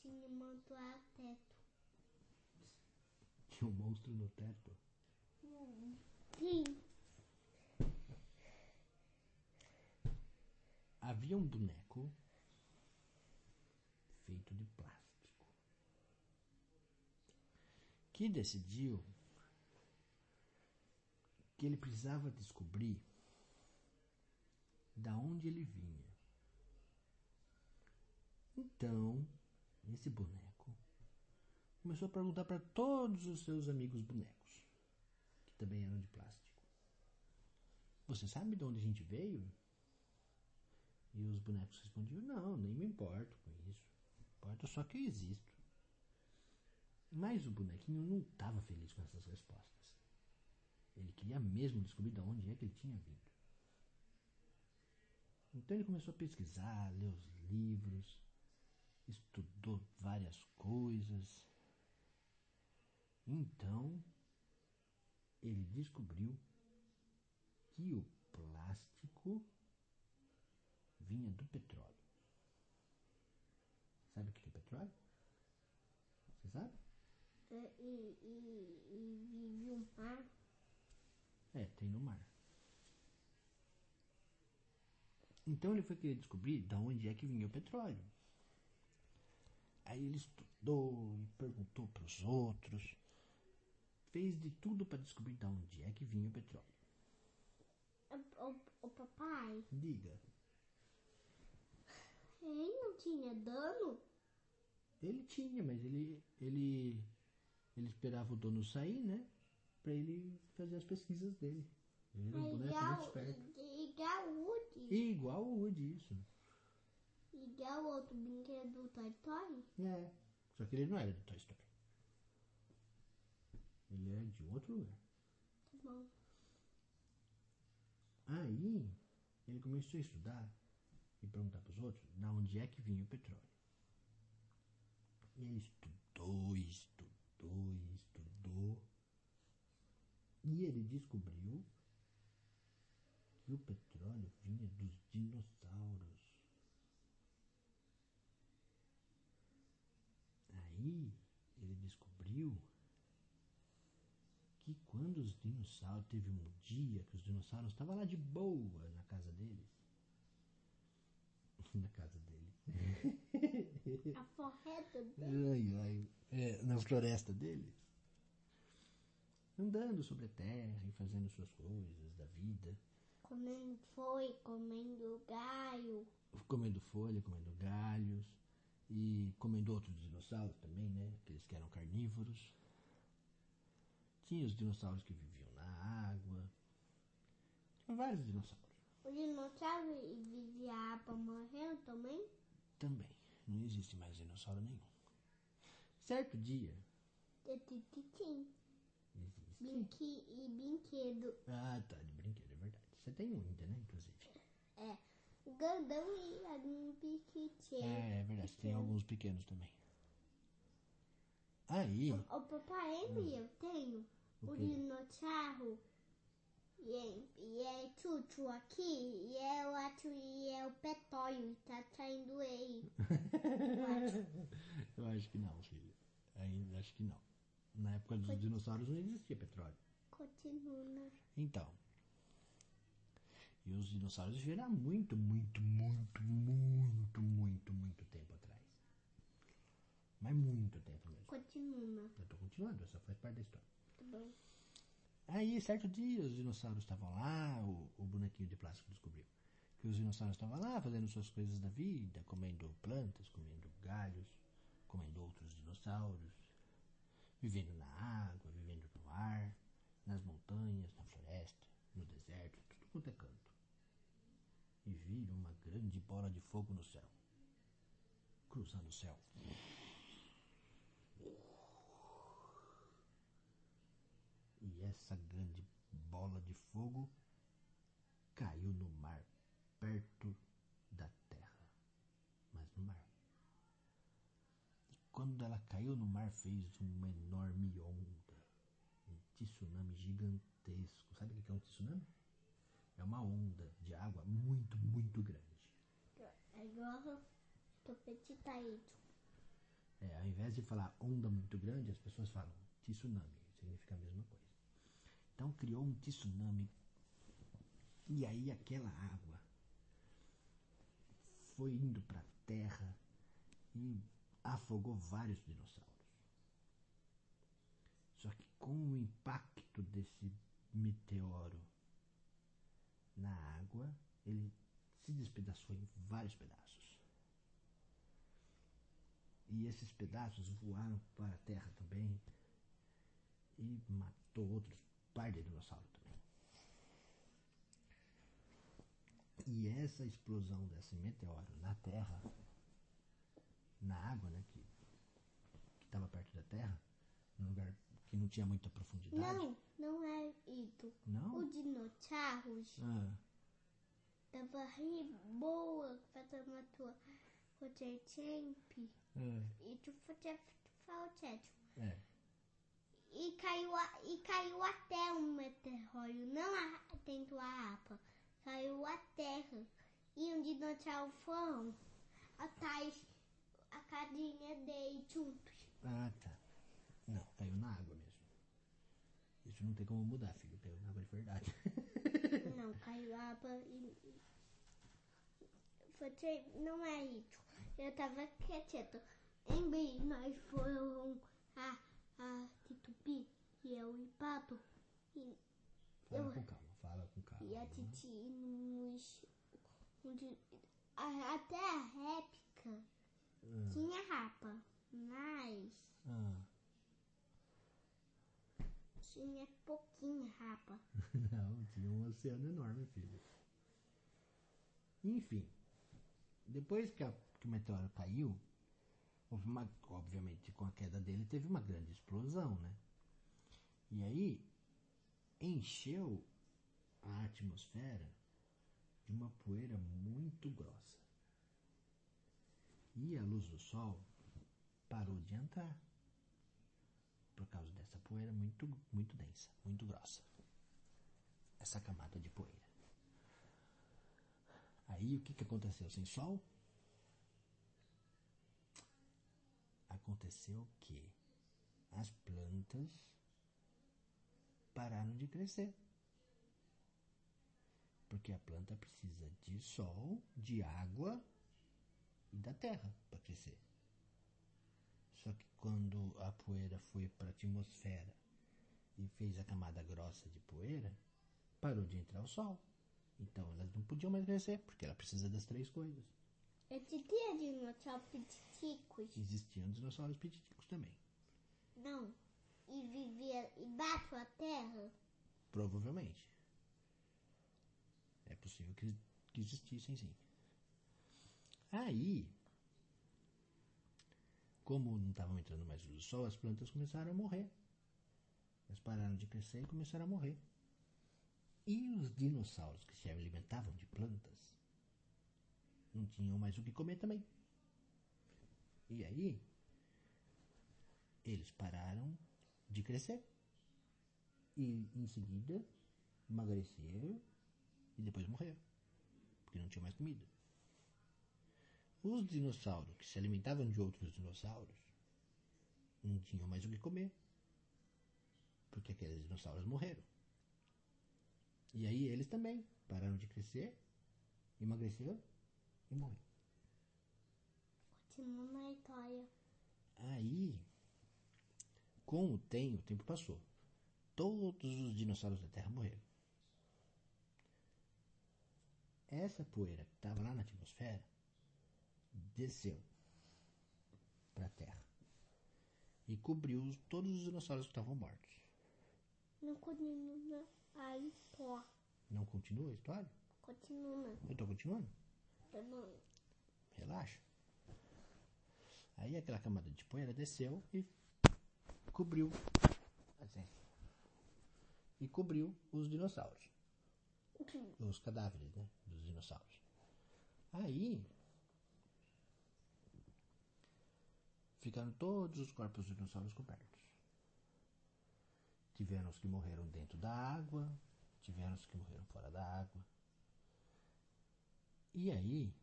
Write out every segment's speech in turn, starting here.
Tinha um monstro ao teto. Tinha um monstro no teto. Sim. Havia um boneco feito de plástico que decidiu que ele precisava descobrir da onde ele vinha. Então, esse boneco começou a perguntar para todos os seus amigos bonecos, que também eram de plástico. Você sabe de onde a gente veio? E os bonecos respondiam: Não, nem me importo com isso. Importa só que eu existo. Mas o bonequinho não estava feliz com essas respostas. Ele queria mesmo descobrir de onde é que ele tinha vindo. Então ele começou a pesquisar, ler os livros, estudou várias coisas. Então ele descobriu que o plástico vinha do petróleo. Sabe o que é petróleo? Você sabe? É, E, e, e vive mar. É, tem no mar. Então ele foi querer descobrir de onde é que vinha o petróleo. Aí ele estudou e perguntou para os outros. Fez de tudo para descobrir de onde é que vinha o petróleo. O, o, o papai, Diga, ele não tinha dano? ele tinha, mas ele, ele, ele esperava o dono sair, né? Pra ele fazer as pesquisas dele. Ele era um boneco muito igual, esperto. igual o Woody. Igual o Woody, isso. Igual o outro brinquedo do Toy Story. É. Só que ele não era do Toy Story. Ele era de outro lugar. Tá bom. Aí ele começou a estudar e perguntar para os outros de onde é que vinha o petróleo. E ele estudou, estudou, estudou. E ele descobriu que o petróleo vinha dos dinossauros. Aí ele descobriu que quando os dinossauros teve um dia que os dinossauros estavam lá de boa na casa deles. na casa dele. A forreta dele. Ai, ai. É, na floresta deles. Andando sobre a terra e fazendo suas coisas da vida. Comendo foi, comendo galho. Comendo folha, comendo galhos. E comendo outros dinossauros também, né? Aqueles que eram carnívoros. Tinha os dinossauros que viviam na água. Tinha vários dinossauros. O dinossauro vive a água morreu também? Também. Não existe mais dinossauro nenhum. Certo dia. Tititim. Existe. Brinque e brinquedo. Ah, tá, de brinquedo, é verdade. Você tem um ainda, né? Inclusive. É. O grandão e algum piquetinho. É, é verdade. Tem alguns pequenos também. Aí. O papai, lembra eu tenho O o dinossauro e é, e é aqui e eu acho e é o petróleo tá saindo aí. Eu acho que não, filho. Ainda acho que não. Na época dos dinossauros não existia petróleo. Continua. Então. E os dinossauros viveram há muito, muito, muito, muito, muito, muito tempo. Mas muito tempo mesmo. Continua. Eu tô continuando, essa faz parte da história. Tá bom. Aí, certo dia, os dinossauros estavam lá, o, o bonequinho de plástico descobriu que os dinossauros estavam lá fazendo suas coisas da vida, comendo plantas, comendo galhos, comendo outros dinossauros, vivendo na água, vivendo no ar, nas montanhas, na floresta, no deserto, tudo quanto é canto. E viram uma grande bola de fogo no céu, cruzando o céu. E essa grande bola de fogo caiu no mar, perto da terra, mas no mar. E quando ela caiu no mar, fez uma enorme onda, um tsunami gigantesco. Sabe o que é um tsunami? É uma onda de água muito, muito grande. É igual Topete ido. É, ao invés de falar onda muito grande, as pessoas falam tsunami, significa a mesma coisa. Então criou um tsunami e aí aquela água foi indo para a terra e afogou vários dinossauros. Só que com o impacto desse meteoro na água, ele se despedaçou em vários pedaços. E esses pedaços voaram para a terra também e matou outros par de dinossauro também. E essa explosão desse meteoro na terra, na água, né, que estava perto da terra, num lugar que não tinha muita profundidade. Não, não é isso. Não? O dinossauros Ah, tava ri boa fazendo a tua fazer tempo ah, e tu fazer falta. é. E caiu, a, e caiu até um meteoro, não a, a APA. Caiu a terra. E um dinossauro foram atrás a casinha dele juntos. Ah, tá. Não, caiu na água mesmo. Isso não tem como mudar, filho. Caiu na água de verdade. Não, caiu a APA e. Você não é isso. Eu tava quieta. Em nós foram a, a Titupi e eu e Pato. E Fala Eu- com calma, fala com calma. E a Titi nos. até a réplica Ah, tinha rapa, mas ah. tinha pouquinho rapa. Não, tinha um oceano enorme, filho. Enfim, depois que, a- que o meteoro caiu, houve uma, obviamente com a queda dele teve uma grande explosão, né? E aí encheu a atmosfera de uma poeira muito grossa. E a luz do sol parou de entrar por causa dessa poeira muito, muito densa, muito grossa. Essa camada de poeira. Aí o que, que aconteceu sem sol? Aconteceu que as plantas pararam de crescer. Porque a planta precisa de sol, de água e da terra para crescer. Só que quando a poeira foi para a atmosfera e fez a camada grossa de poeira, parou de entrar o sol. Então elas não podiam mais crescer, porque ela precisa das três coisas. Existia dinossauros piticos? Existiam dinossauros pititicos também. Não. E vivia embaixo da terra? Provavelmente. É possível que, que existissem sim. Aí, como não estavam entrando mais luz do sol, as plantas começaram a morrer. Elas pararam de crescer e começaram a morrer. E os dinossauros que se alimentavam de plantas não tinham mais o que comer também. E aí, eles pararam de crescer. E em seguida emagreceram e depois morreram. Porque não tinha mais comida. Os dinossauros que se alimentavam de outros dinossauros não tinham mais o que comer. Porque aqueles dinossauros morreram. E aí eles também pararam de crescer, emagreceram e morreram. Continua na história. Aí, com o tempo, o tempo passou. Todos os dinossauros da Terra morreram. Essa poeira que estava lá na atmosfera desceu para a Terra e cobriu os- todos os dinossauros que estavam mortos. Não continua a história. Não continua a história? Continua. Eu estou continuando? Relaxa. Aí aquela camada de poeira desceu e cobriu. Assim. E cobriu os dinossauros. Os cadáveres, né? Dos dinossauros. Aí. Ficaram todos os corpos dos dinossauros cobertos. Tiveram os que morreram dentro da água, tiveram os que morreram fora da água. E aí,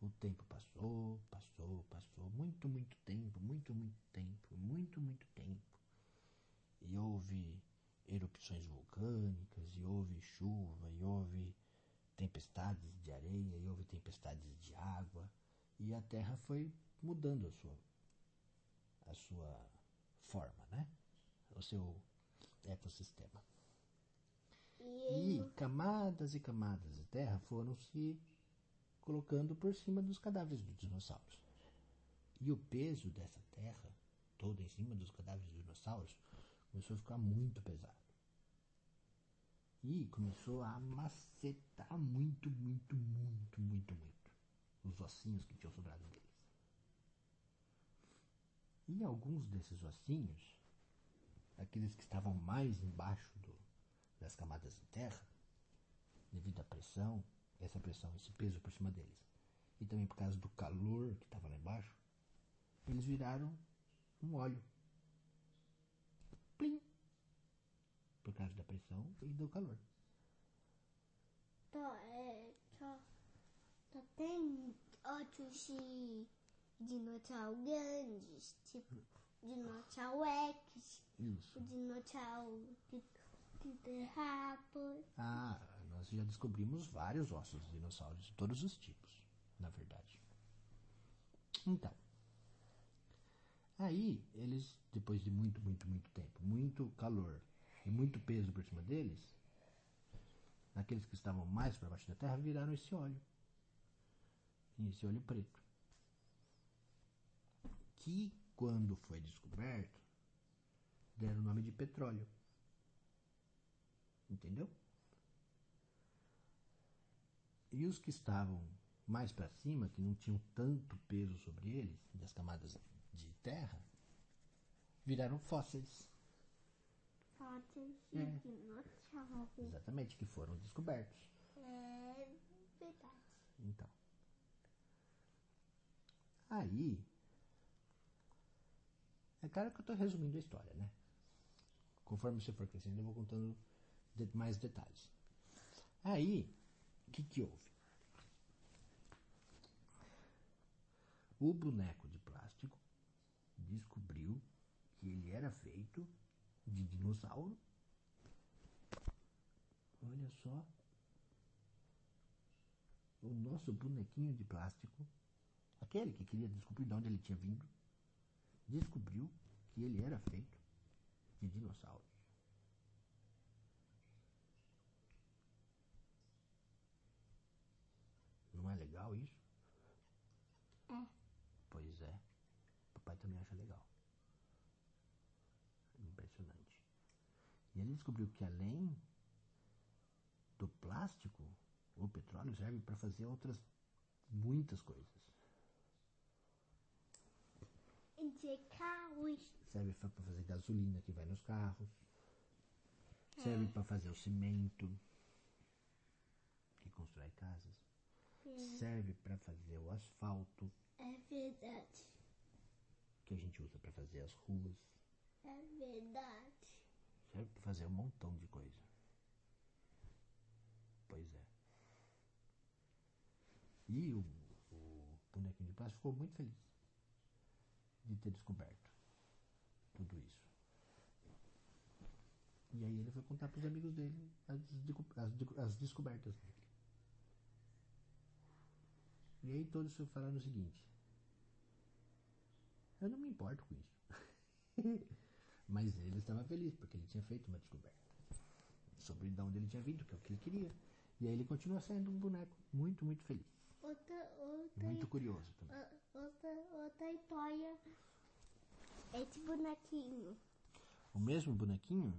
O tempo passou, passou, passou, muito, muito tempo, muito, muito tempo, muito, muito tempo. E houve erupções vulcânicas, e houve chuva, e houve tempestades de areia, e houve tempestades de água, e a Terra foi mudando a sua, a sua forma, né? O seu ecossistema. E, camadas e camadas de terra foram se colocando por cima dos cadáveres dos dinossauros. E o peso dessa terra, toda em cima dos cadáveres dos dinossauros, começou a ficar muito pesado. E começou a macetar muito, muito, muito, muito, muito os ossinhos que tinham sobrado deles. E alguns desses ossinhos, aqueles que estavam mais embaixo do, das camadas de terra, devido à pressão, essa pressão, esse peso por cima deles, e também por causa do calor que estava lá embaixo, eles viraram um óleo. Plim! Por causa da pressão e do calor. só, é, só, só tem outros de dinossauro grandes, tipo dinossauro X, Isso. o dinossauro Ah, nós já descobrimos vários ossos de dinossauros, de todos os tipos, na verdade. Então, aí eles, depois de muito, muito, muito tempo, muito calor e muito peso por cima deles, aqueles que estavam mais para baixo da terra viraram esse óleo. Esse óleo preto. Que, quando foi descoberto, deram o nome de petróleo. Entendeu? E os que estavam mais para cima, que não tinham tanto peso sobre eles, das camadas de terra, viraram fósseis. Fósseis É. dinossauro. Exatamente, que foram descobertos. É verdade. Então. Aí. É claro que eu estou resumindo a história, né? Conforme você for crescendo, eu vou contando de- mais detalhes. Aí, o que, que houve? O boneco de plástico descobriu que ele era feito de dinossauro. Olha só o nosso bonequinho de plástico, aquele que queria descobrir de onde ele tinha vindo, descobriu que ele era feito de dinossauros. Não é legal isso? É. Pois é. Papai também acha legal. Impressionante. E ele descobriu que além do plástico, o petróleo serve para fazer outras muitas coisas. De carros. Serve para fazer gasolina que vai nos carros. Serve para fazer o cimento que constrói casas. Serve para fazer o asfalto É verdade. que a gente usa para fazer as ruas. É verdade. Serve para fazer um montão de coisa. Pois é. E o, o bonequinho de plástico ficou muito feliz de ter descoberto tudo isso. E aí ele foi contar para os amigos dele as, as as descobertas dele. E aí todos falaram o seguinte: Eu não me importo com isso. Mas ele estava feliz porque ele tinha feito uma descoberta sobre de onde ele tinha vindo, que é o que ele queria. E aí ele continua sendo um boneco muito, muito feliz. Outra, outra, Muito curioso também. outra, outra história. Esse bonequinho. O mesmo bonequinho